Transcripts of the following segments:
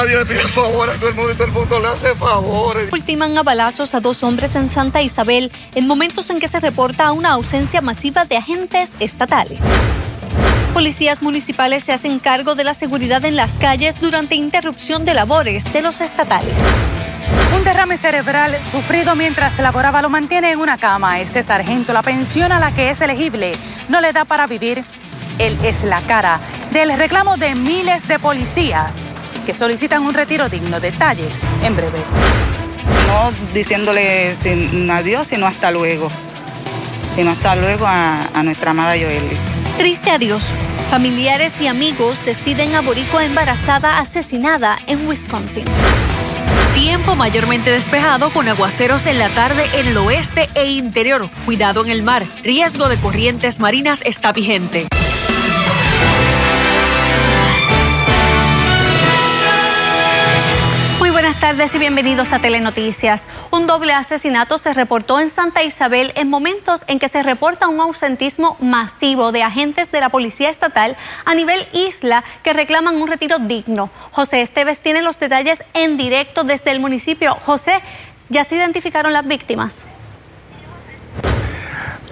nadie, le pide favores a todo el mundo y todo el mundo le hace favores. Ultiman a balazos a dos hombres en Santa Isabel en momentos en que se reporta una ausencia masiva de agentes estatales. Policías municipales se hacen cargo de la seguridad en las calles durante interrupción de labores de los estatales. Un derrame cerebral sufrido mientras laboraba lo mantiene en una cama. Este sargento, la pensión a la que es elegible, no le da para vivir. Él es la cara del reclamo de miles de policías que solicitan un retiro digno. Detalles en breve. No diciéndole adiós, sino hasta luego. Sino hasta luego a, a nuestra amada Joely. Triste adiós. Familiares y amigos despiden a Boricua embarazada asesinada en Wisconsin. Tiempo mayormente despejado con aguaceros en la tarde en el oeste e interior. Cuidado en el mar. Riesgo de corrientes marinas está vigente. Tardes y bienvenidos a Telenoticias. Un doble asesinato se reportó en Santa Isabel en momentos en que se reporta un ausentismo masivo de agentes de la Policía Estatal a nivel isla que reclaman un retiro digno. José Esteves tiene los detalles en directo desde el municipio. José, ¿ya se identificaron las víctimas?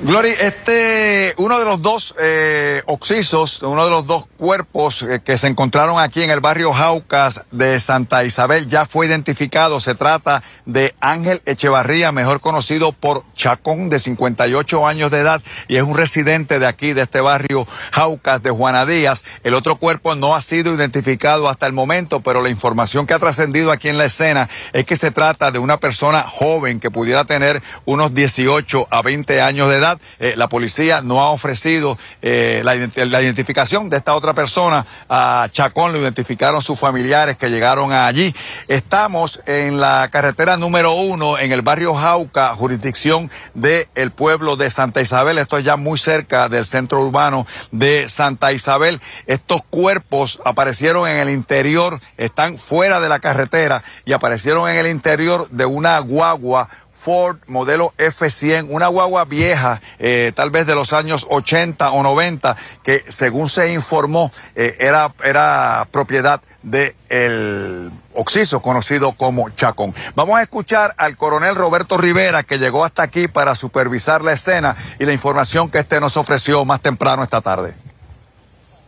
Glory, este, uno de los dos eh, oxisos, uno de los dos cuerpos eh, que se encontraron aquí en el barrio Jaucas de Santa Isabel ya fue identificado. Se trata de Ángel Echevarría, mejor conocido por Chacón, de 58 años de edad, y es un residente de aquí, de este barrio Jaucas de Juana Díaz. El otro cuerpo no ha sido identificado hasta el momento, pero la información que ha trascendido aquí en la escena es que se trata de una persona joven que pudiera tener unos 18 a 20 años de edad eh, la policía no ha ofrecido eh, la, identificación de esta otra persona. A Chacón lo identificaron sus familiares que llegaron allí. Estamos en la carretera número uno en el barrio Jauca, jurisdicción del pueblo de Santa Isabel. Esto es ya muy cerca del centro urbano de Santa Isabel. Estos cuerpos aparecieron en el interior, están fuera de la carretera y aparecieron en el interior de una guagua Ford modelo F100, una guagua vieja, eh, tal vez de los años 80 o 90, que según se informó eh, era, era propiedad de el Oxiso, conocido como Chacón. Vamos a escuchar al coronel Roberto Rivera, que llegó hasta aquí para supervisar la escena y la información que este nos ofreció más temprano esta tarde.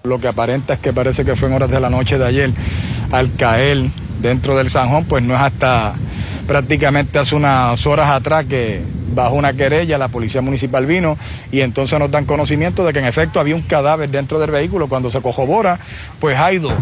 Lo que aparenta es que parece que fue en horas de la noche de ayer, al caer dentro del Sanjón, pues no es hasta prácticamente hace unas horas atrás que bajo una querella la policía municipal vino y entonces nos dan conocimiento de que en efecto había un cadáver dentro del vehículo. Cuando se cojobora, pues hay dos.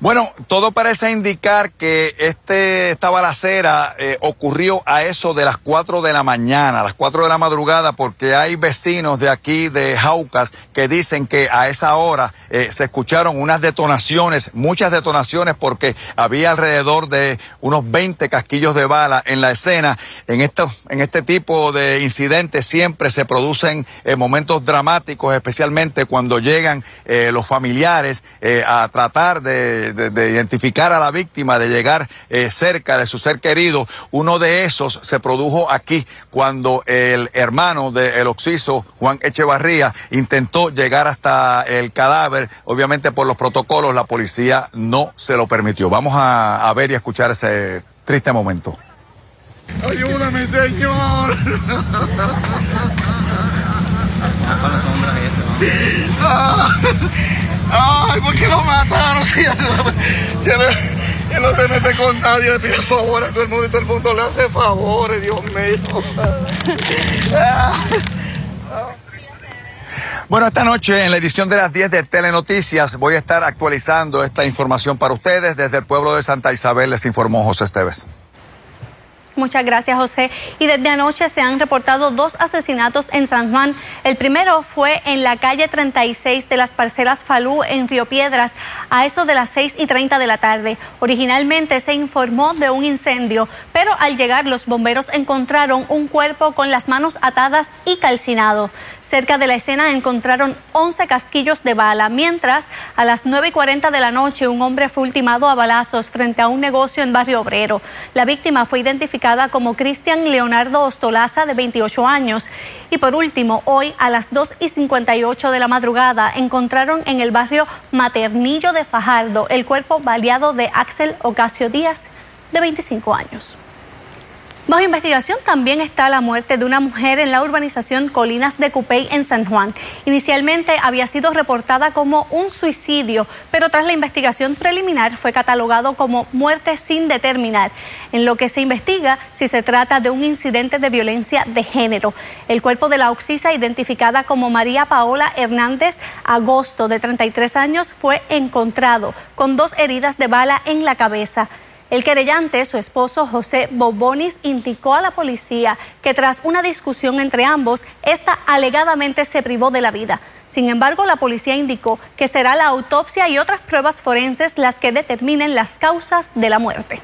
Bueno, todo parece indicar que este, esta balacera eh, ocurrió a eso de las 4 de la mañana, a las 4 de la madrugada, porque hay vecinos de aquí, de Jaucas, que dicen que a esa hora eh, se escucharon unas detonaciones, muchas detonaciones, porque había alrededor de unos 20 casquillos de bala en la escena. En, esto, en este tipo de incidentes siempre se producen eh, momentos dramáticos, especialmente cuando llegan los familiares a tratar de de, identificar a la víctima, de llegar eh, cerca de su ser querido. Uno de esos se produjo aquí cuando el hermano del Oxiso, Juan Echevarría, intentó llegar hasta el cadáver. Obviamente por los protocolos la policía no se lo permitió. Vamos a, ver y a escuchar ese triste momento. Ayúdame, señor. Ay, ¿por qué lo mataron? Si él no se mete con nadie, le pide favores a todo el mundo y todo el mundo le hace favores, Dios mío. Bueno, esta noche en la edición de las 10 de Telenoticias voy a estar actualizando esta información para ustedes. Desde el pueblo de Santa Isabel les informó José Esteves. Muchas gracias, José. Y desde anoche se han reportado dos asesinatos en San Juan. El primero fue en la calle 36 de las parcelas Falú en Río Piedras, a eso de las 6 y 30 de la tarde. Originalmente se informó de un incendio, pero al llegar los bomberos encontraron un cuerpo con las manos atadas y calcinado. Cerca de la escena encontraron 11 casquillos de bala, mientras a las 9 y 40 de la noche un hombre fue ultimado a balazos frente a un negocio en Barrio Obrero. La víctima fue identificada como Cristian Leonardo Ostolaza, de 28 años. Y por último, hoy a las 2 y 58 de la madrugada encontraron en el barrio Maternillo de Fajardo el cuerpo baleado de Axel Ocasio Díaz, de 25 años. Bajo investigación también está la muerte de una mujer en la urbanización Colinas de Cupey en San Juan. Inicialmente había sido reportada como un suicidio, pero tras la investigación preliminar fue catalogado como muerte sin determinar, en lo que se investiga si se trata de un incidente de violencia de género. El cuerpo de la oxisa, identificada como María Paola Hernández Agosto, de 33 años, fue encontrado con dos heridas de bala en la cabeza. El querellante, su esposo José Bobonis, indicó a la policía que tras una discusión entre ambos, esta alegadamente se privó de la vida. Sin embargo, la policía indicó que será la autopsia y otras pruebas forenses las que determinen las causas de la muerte.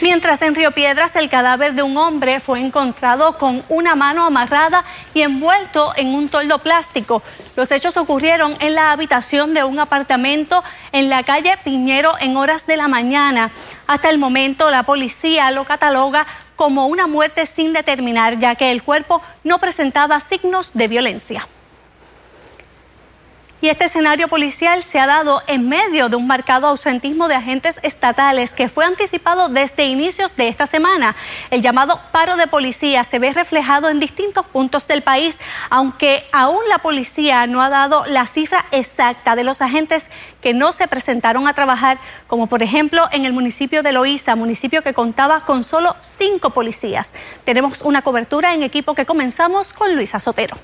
Mientras en Río Piedras el cadáver de un hombre fue encontrado con una mano amarrada y envuelto en un toldo plástico. Los hechos ocurrieron en la habitación de un apartamento en la calle Piñero en horas de la mañana. Hasta el momento la policía lo cataloga como una muerte sin determinar, ya que el cuerpo no presentaba signos de violencia. Y este escenario policial se ha dado en medio de un marcado ausentismo de agentes estatales que fue anticipado desde inicios de esta semana. El llamado paro de policía se ve reflejado en distintos puntos del país, aunque aún la policía no ha dado la cifra exacta de los agentes que no se presentaron a trabajar, como por ejemplo en el municipio de Loíza, municipio que contaba con solo cinco policías. Tenemos una cobertura en equipo que comenzamos con Luisa Sotero.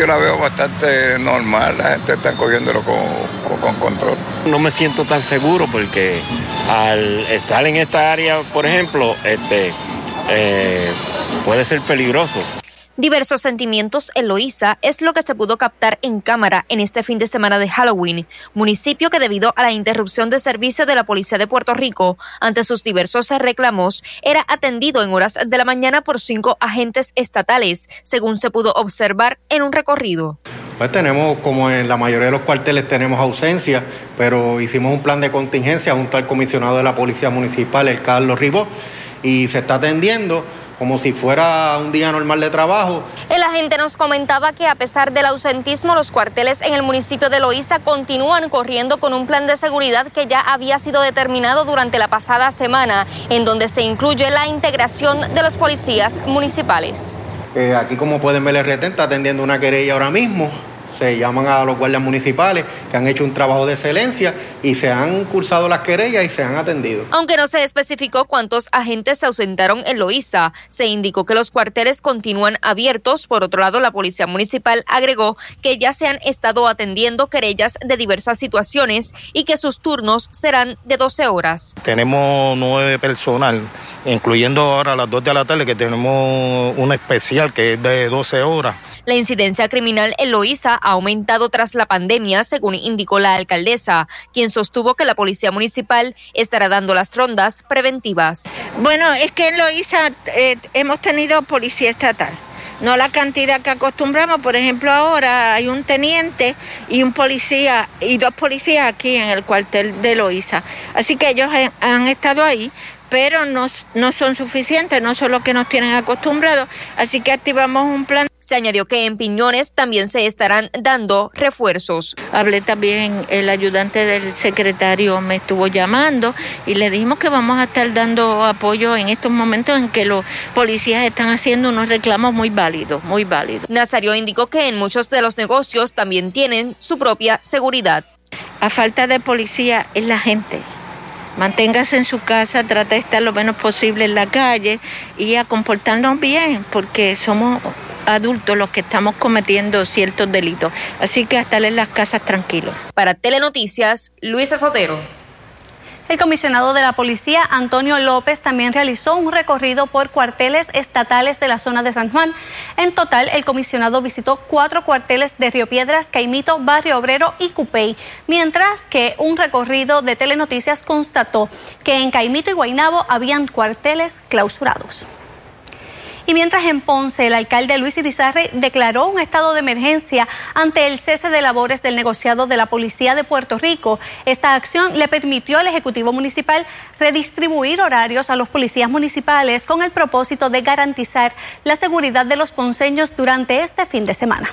Yo la veo bastante normal, la gente está cogiéndolo con, con, con, control. No me siento tan seguro porque al estar en esta área, por ejemplo, este, eh, puede ser peligroso. Diversos sentimientos en Loíza es lo que se pudo captar en cámara en este fin de semana de Halloween, municipio que debido a la interrupción de servicio de la Policía de Puerto Rico ante sus diversos reclamos era atendido en horas de la mañana por cinco agentes estatales, según se pudo observar en un recorrido. Pues tenemos, como en la mayoría de los cuarteles, tenemos ausencia, pero hicimos un plan de contingencia junto al comisionado de la Policía Municipal, el Carlos Ribó, y se está atendiendo como si fuera un día normal de trabajo. El agente nos comentaba que a pesar del ausentismo, los cuarteles en el municipio de Loíza continúan corriendo con un plan de seguridad que ya había sido determinado durante la pasada semana, en donde se incluye la integración de los policías municipales. Eh, aquí como pueden ver el retén está atendiendo una querella ahora mismo se llaman a los guardias municipales que han hecho un trabajo de excelencia y se han cursado las querellas y se han atendido. Aunque no se especificó cuántos agentes se ausentaron en Loíza, se indicó que los cuarteles continúan abiertos. Por otro lado, la Policía Municipal agregó que ya se han estado atendiendo querellas de diversas situaciones y que sus turnos serán de 12 horas. Tenemos nueve personal, incluyendo ahora a las 2 de la tarde que tenemos una especial que es de 12 horas. La incidencia criminal en Loíza ha aumentado tras la pandemia, según indicó la alcaldesa, quien sostuvo que la policía municipal estará dando las rondas preventivas. Bueno, es que en Loíza eh, hemos tenido policía estatal no la cantidad que acostumbramos. Por ejemplo, ahora hay un teniente y un policía y dos policías aquí en el cuartel de Loíza. Así que ellos han estado ahí, pero no, no son suficientes, no son los que nos tienen acostumbrados. Así que activamos un plan. Se añadió que en Piñones también se estarán dando refuerzos. Hablé también, el ayudante del secretario me estuvo llamando y le dijimos que vamos a estar dando apoyo en estos momentos en que los policías están haciendo unos reclamos muy válidos, muy válidos. Nazario indicó que en muchos de los negocios también tienen su propia seguridad. A falta de policía es la gente. Manténgase en su casa, trata de estar lo menos posible en la calle y a comportarnos bien, porque somos adultos los que estamos cometiendo ciertos delitos. Así que hasta en las casas tranquilos. Para Telenoticias, Luisa Sotero. El comisionado de la policía, Antonio López, también realizó un recorrido por cuarteles estatales de la zona de San Juan. En total, el comisionado visitó cuatro cuarteles de Río Piedras, Caimito, Barrio Obrero y Cupey, mientras que un recorrido de Telenoticias constató que en Caimito y Guainabo habían cuarteles clausurados. Y mientras en Ponce, el alcalde Luis Irizarry declaró un estado de emergencia ante el cese de labores del negociado de la Policía de Puerto Rico. Esta acción le permitió al Ejecutivo Municipal redistribuir horarios a los policías municipales con el propósito de garantizar la seguridad de los ponceños durante este fin de semana.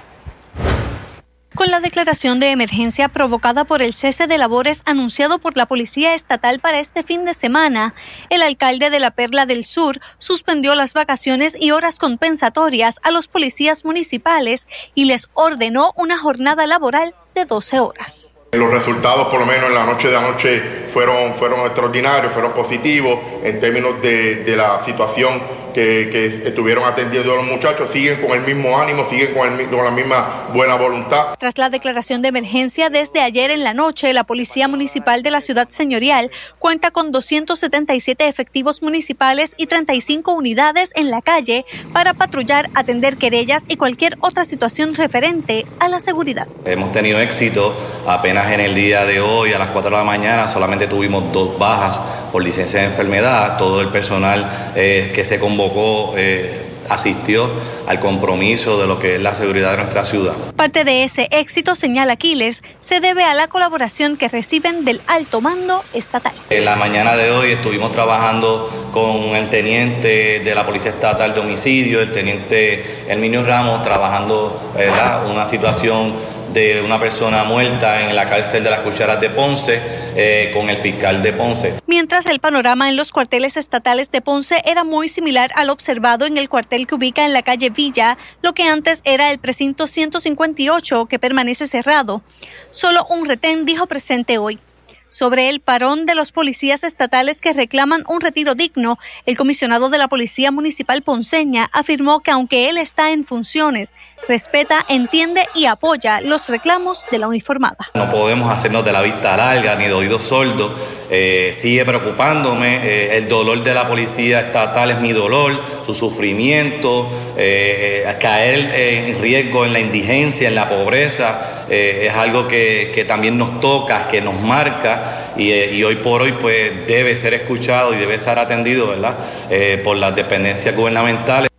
Con la declaración de emergencia provocada por el cese de labores anunciado por la Policía Estatal para este fin de semana, el alcalde de la Perla del Sur suspendió las vacaciones y horas compensatorias a los policías municipales y les ordenó una jornada laboral de 12 horas. Los resultados, por lo menos en la noche de anoche, fueron, fueron extraordinarios, fueron positivos en términos de, de la situación que, que, estuvieron atendiendo los muchachos. Siguen con el mismo ánimo, siguen con, el, con la misma buena voluntad. Tras la declaración de emergencia desde ayer en la noche, la Policía Municipal de la Ciudad Señorial cuenta con 277 efectivos municipales y 35 unidades en la calle para patrullar, atender querellas y cualquier otra situación referente a la seguridad. Hemos tenido éxito apenas en el día de hoy, a las 4 de la mañana, solamente tuvimos dos bajas por licencia de enfermedad. Todo el personal eh, que se convocó eh, asistió al compromiso de lo que es la seguridad de nuestra ciudad. Parte de ese éxito, señala Aquiles, se debe a la colaboración que reciben del alto mando estatal. En la mañana de hoy estuvimos trabajando con el teniente de la Policía Estatal de Homicidio, el teniente Herminio Ramos, trabajando ¿verdad? una situación de una persona muerta en la cárcel de las Cucharas de Ponce eh, con el fiscal de Ponce. Mientras el panorama en los cuarteles estatales de Ponce era muy similar al observado en el cuartel que ubica en la calle Villa, lo que antes era el precinto 158 que permanece cerrado. Solo un retén dijo presente hoy. Sobre el parón de los policías estatales que reclaman un retiro digno, el comisionado de la Policía Municipal Ponceña afirmó que aunque él está en funciones, respeta, entiende y apoya los reclamos de la uniformada. No podemos hacernos de la vista larga ni de oídos sordos. Eh, sigue preocupándome. Eh, el dolor de la policía estatal es mi dolor, su sufrimiento, eh, caer en riesgo en la indigencia, en la pobreza, es algo que, que, también nos toca, que nos marca y, hoy por hoy pues debe ser escuchado y debe ser atendido ¿verdad? por las dependencias gubernamentales.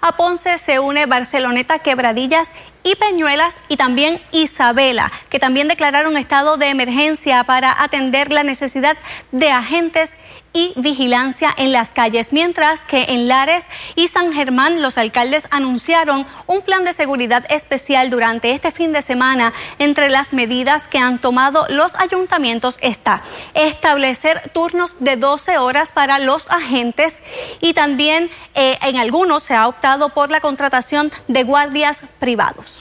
A Ponce se une Barceloneta, Quebradillas y Peñuelas y también Isabela, que también declararon estado de emergencia para atender la necesidad de agentes y vigilancia en las calles, mientras que en Lares y San Germán los alcaldes anunciaron un plan de seguridad especial durante este fin de semana. Entre las medidas que han tomado los ayuntamientos está establecer turnos de 12 horas para los agentes y también eh, en algunos se ha optado por la contratación de guardias privados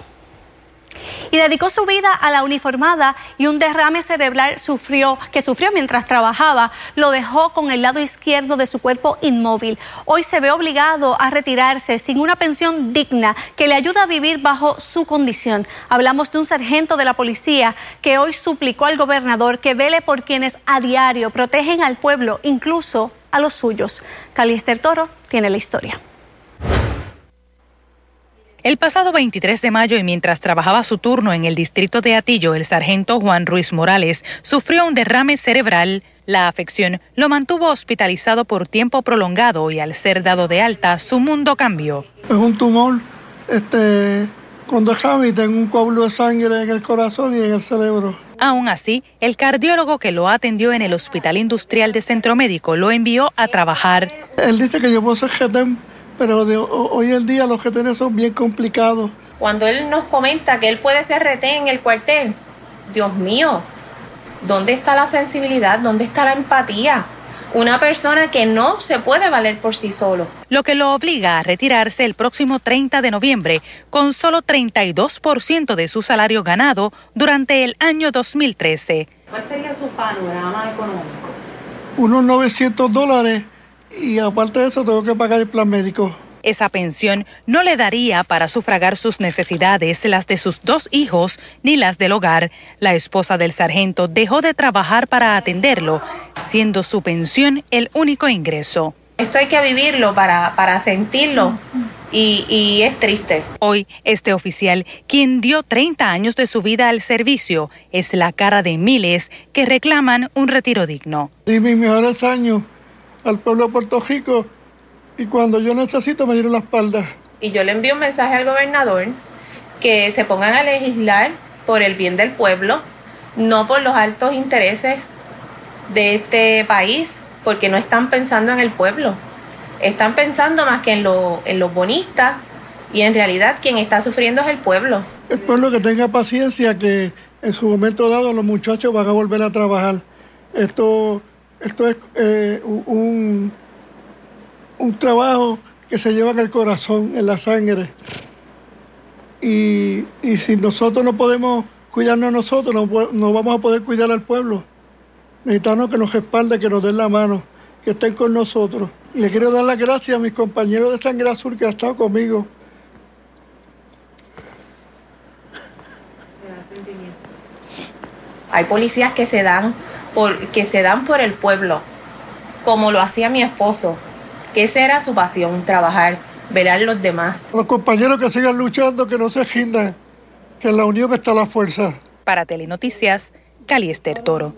y dedicó su vida a la uniformada y un derrame cerebral sufrió, que sufrió mientras trabajaba, lo dejó con el lado izquierdo de su cuerpo inmóvil. Hoy se ve obligado a retirarse sin una pensión digna que le ayuda a vivir bajo su condición. Hablamos de un sargento de la policía que hoy suplicó al gobernador que vele por quienes a diario protegen al pueblo, incluso a los suyos. Calister Toro tiene la historia. El pasado 23 de mayo y mientras trabajaba su turno en el distrito de Atillo, el sargento Juan Ruiz Morales sufrió un derrame cerebral. La afección lo mantuvo hospitalizado por tiempo prolongado y al ser dado de alta, su mundo cambió. Es un tumor este, con derrame y tengo un coágulo de sangre en el corazón y en el cerebro. Aún así, el cardiólogo que lo atendió en el Hospital Industrial de Centro Médico lo envió a trabajar. Él dice que yo puedo ser pero de, hoy en día los que tenemos son bien complicados. Cuando él nos comenta que él puede ser retén en el cuartel, Dios mío, ¿dónde está la sensibilidad? ¿Dónde está la empatía? Una persona que no se puede valer por sí solo. Lo que lo obliga a retirarse el próximo 30 de noviembre con solo 32% de su salario ganado durante el año 2013. ¿Cuál sería su panorama económico? Unos 900 dólares y aparte de eso tengo que pagar el plan médico. Esa pensión no le daría para sufragar sus necesidades, las de sus dos hijos, ni las del hogar. La esposa del sargento dejó de trabajar para atenderlo, siendo su pensión el único ingreso. Esto hay que vivirlo para, para sentirlo y, y, es triste. Hoy, este oficial, quien dio 30 años de su vida al servicio, es la cara de miles que reclaman un retiro digno. Y mis mejores años al pueblo de Puerto Rico y cuando yo necesito me dieron la espalda. Y yo le envío un mensaje al gobernador que se pongan a legislar por el bien del pueblo, no por los altos intereses de este país, porque no están pensando en el pueblo, están pensando más que en, lo, en los bonistas y en realidad quien está sufriendo es el pueblo. El pueblo que tenga paciencia, que en su momento dado los muchachos van a volver a trabajar. Esto, esto es eh, un, un trabajo que se lleva en el corazón, en la sangre. Y, y si nosotros no podemos cuidarnos nosotros, no, no, vamos a poder cuidar al pueblo. Necesitamos que nos respalden, que nos den la mano, que estén con nosotros. Le quiero dar las gracias a mis compañeros de Sangre Azul que han estado conmigo. Hay policías que se dan por, que se dan por el pueblo, como lo hacía mi esposo, que esa era su pasión, trabajar, ver a los demás. Los compañeros que sigan luchando, que no se rindan, que en la unión está la fuerza. Para Telenoticias, Caliester Toro.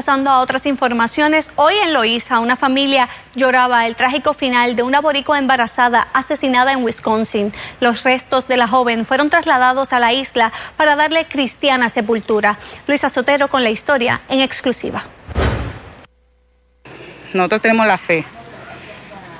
Pasando a otras informaciones, hoy en Loíza una familia lloraba el trágico final de una boricua embarazada asesinada en Wisconsin. Los restos de la joven fueron trasladados a la isla para darle cristiana sepultura. Luisa Sotero con la historia en exclusiva. Nosotros tenemos la fe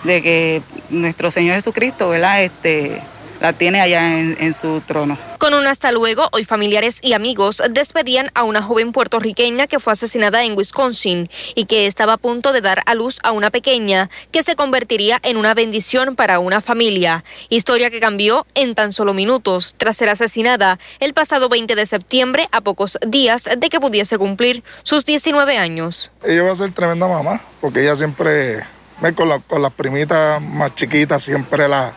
de que nuestro Señor Jesucristo, ¿verdad? Este, la tiene allá en, en, su trono. Con un hasta luego, hoy familiares y amigos despedían a una joven puertorriqueña que fue asesinada en Wisconsin y que estaba a punto de dar a luz a una pequeña que se convertiría en una bendición para una familia. Historia que cambió en tan solo minutos tras ser asesinada el pasado 20 de septiembre a pocos días de que pudiese cumplir sus 19 años. Ella va a ser tremenda mamá porque ella siempre, con, la, con las primitas más chiquitas, siempre la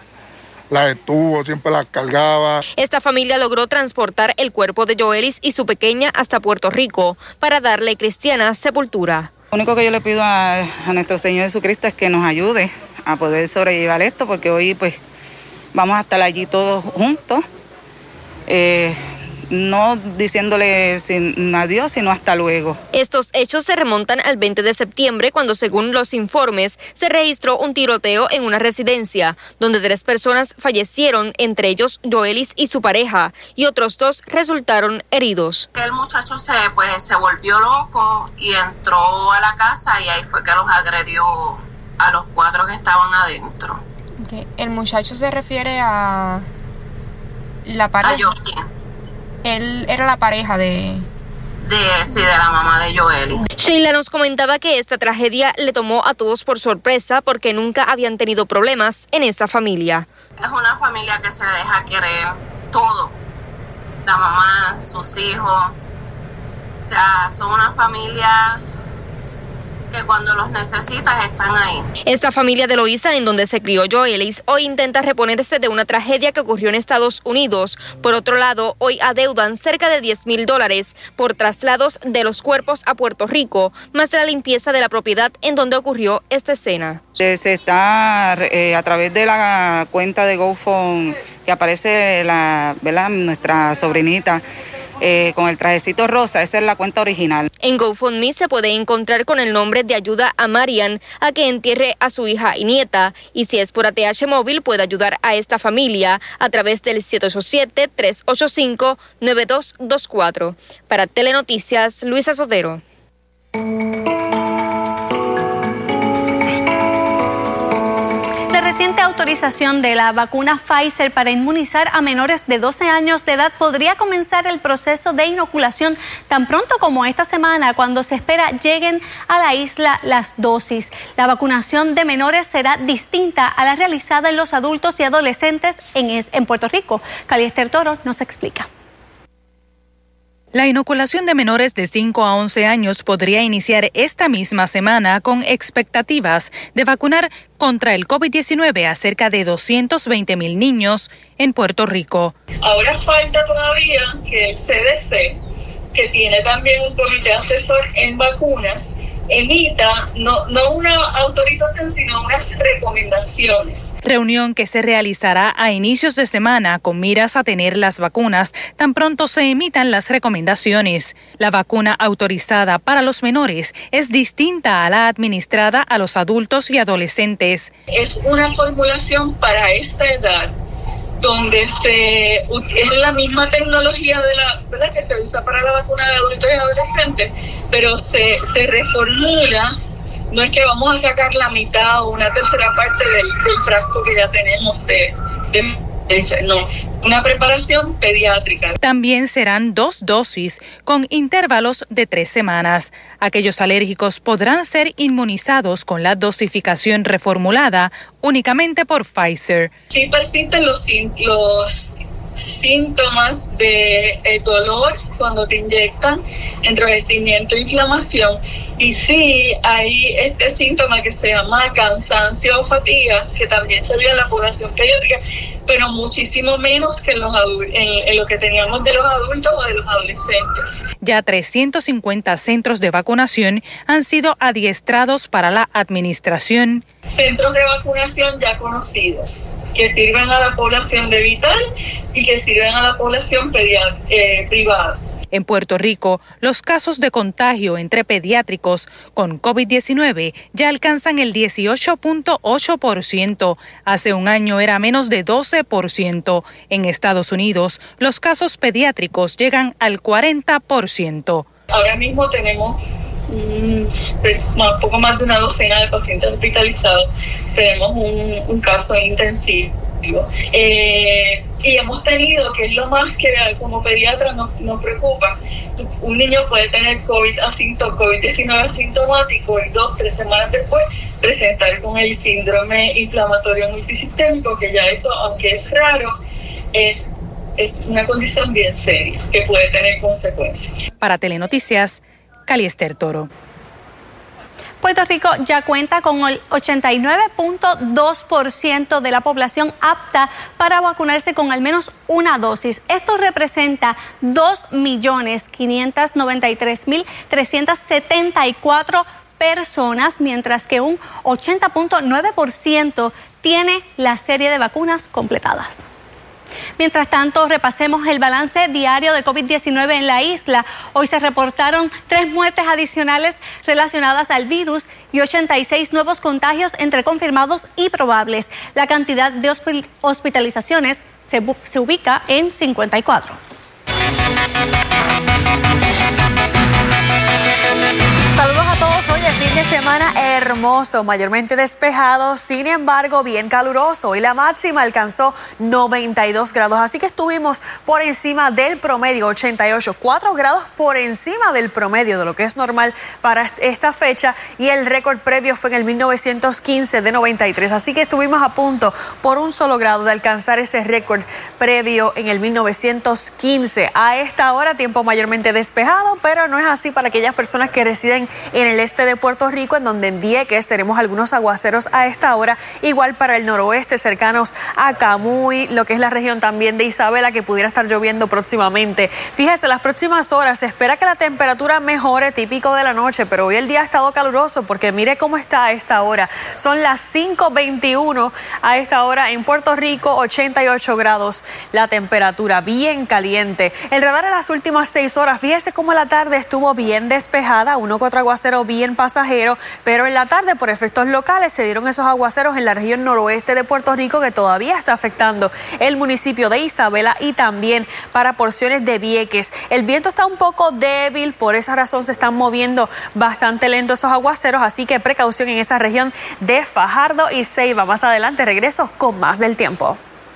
las estuvo, siempre las cargaba. Esta familia logró transportar el cuerpo de Joelis y su pequeña hasta Puerto Rico para darle cristiana sepultura. Lo único que yo le pido a, a nuestro Señor Jesucristo es que nos ayude a poder sobrellevar esto, porque hoy pues vamos a estar allí todos juntos. Eh, no diciéndole sin adiós, sino hasta luego. Estos hechos se remontan al 20 de septiembre, cuando según los informes se registró un tiroteo en una residencia, donde tres personas fallecieron, entre ellos Joelis y su pareja, y otros dos resultaron heridos. El muchacho se, pues, se volvió loco y entró a la casa y ahí fue que los agredió a los cuatro que estaban adentro. Okay. El muchacho se refiere a la pareja. Él era la pareja de... De, sí, de la mamá de Joely. Sheila nos comentaba que esta tragedia le tomó a todos por sorpresa porque nunca habían tenido problemas en esa familia. Es una familia que se deja querer todo. La mamá, sus hijos. O sea, son una familia que cuando los necesitas están ahí. Esta familia de Loíza, en donde se crió Joelis, hoy intenta reponerse de una tragedia que ocurrió en Estados Unidos. Por otro lado, hoy adeudan cerca de 10 mil dólares por traslados de los cuerpos a Puerto Rico, más la limpieza de la propiedad en donde ocurrió esta escena. Se está eh, a través de la cuenta de GoFund que aparece la, ¿verdad? nuestra sobrinita eh, con el trajecito rosa, esa es la cuenta original. En GoFundMe se puede encontrar con el nombre de ayuda a Marian a que entierre a su hija y nieta y si es por ATH móvil puede ayudar a esta familia a través del 787-385-9224. Para Telenoticias, Luisa Sotero. Reciente autorización de la vacuna Pfizer para inmunizar a menores de 12 años de edad podría comenzar el proceso de inoculación tan pronto como esta semana, cuando se espera lleguen a la isla las dosis. La vacunación de menores será distinta a la realizada en los adultos y adolescentes en, en Puerto Rico. Caliester Toro nos explica. La inoculación de menores de 5 a 11 años podría iniciar esta misma semana con expectativas de vacunar contra el COVID-19 a cerca de 220 mil niños en Puerto Rico. Ahora falta todavía que el CDC, que tiene también un comité asesor en vacunas, emita no, no una autorización, sino unas recomendaciones. Reunión que se realizará a inicios de semana con miras a tener las vacunas tan pronto se emitan las recomendaciones. La vacuna autorizada para los menores es distinta a la administrada a los adultos y adolescentes. Es una formulación para esta edad donde se es la misma tecnología de la ¿verdad? que se usa para la vacuna de adultos y adolescentes, pero se, se reformula. No es que vamos a sacar la mitad o una tercera parte del, frasco que ya tenemos de, de no, una preparación pediátrica. También serán dos dosis con intervalos de tres semanas. Aquellos alérgicos podrán ser inmunizados con la dosificación reformulada únicamente por Pfizer. Sí persisten los, los síntomas de eh, dolor cuando te inyectan, enrojecimiento, inflamación. Y sí hay este síntoma que se llama cansancio o fatiga, que también se ve en la población pediátrica, pero muchísimo menos que en, los en, lo que teníamos de los adultos o de los adolescentes. Ya 350 centros de vacunación han sido adiestrados para la administración. Centros de vacunación ya conocidos que sirven a la población de vital y que sirven a la población eh, privada. En Puerto Rico, los casos de contagio entre pediátricos con COVID-19 ya alcanzan el 18.8%. Hace un año era menos de 12%. En Estados Unidos, los casos pediátricos llegan al 40%. Ahora mismo tenemos un pues, poco más de una docena de pacientes hospitalizados. Tenemos un, caso intensivo. Eh, y hemos tenido, que es lo más que como pediatra nos, nos preocupa, un niño puede tener COVID COVID-19 asintomático y dos, tres semanas después presentar con el síndrome inflamatorio multisistémico, que ya eso, aunque es raro, es, es una condición bien seria que puede tener consecuencias. Para Telenoticias, Caliester Toro. Puerto Rico ya cuenta con el 89.2% de la población apta para vacunarse con al menos una dosis. Esto representa 2.593.374 personas, mientras que un 80.9% tiene la serie de vacunas completadas. Mientras tanto, repasemos el balance diario de COVID-19 en la isla. Hoy se reportaron tres muertes adicionales relacionadas al virus y 86 nuevos contagios entre confirmados y probables. La cantidad de hospitalizaciones se, ubica en 54. Fin de semana hermoso, mayormente despejado, sin embargo bien caluroso y la máxima alcanzó 92 grados, así que estuvimos por encima del promedio, 88, 4 grados por encima del promedio de lo que es normal para esta fecha y el récord previo fue en el 1915 de 93, así que estuvimos a punto por un solo grado de alcanzar ese récord previo en el 1915. A esta hora tiempo mayormente despejado, pero no es así para aquellas personas que residen en el este de Puerto Rico, en donde en Vieques tenemos algunos aguaceros a esta hora, igual para el noroeste, cercanos a Camuy, lo que es la región también de Isabela, que pudiera estar lloviendo próximamente. Fíjese, las próximas horas se espera que la temperatura mejore, típico de la noche, pero hoy el día ha estado caluroso porque mire cómo está a esta hora. Son las 5.21 a esta hora en Puerto Rico, 88 grados la temperatura, bien caliente. El radar en las últimas seis horas, fíjese cómo la tarde estuvo bien despejada, uno contra aguacero bien pero en la tarde por efectos locales se dieron esos aguaceros en la región noroeste de Puerto Rico que todavía está afectando el municipio de Isabela y también para porciones de Vieques. El viento está un poco débil, por esa razón se están moviendo bastante lento esos aguaceros, así que precaución en esa región de Fajardo y Ceiba. Más adelante regreso con más del tiempo.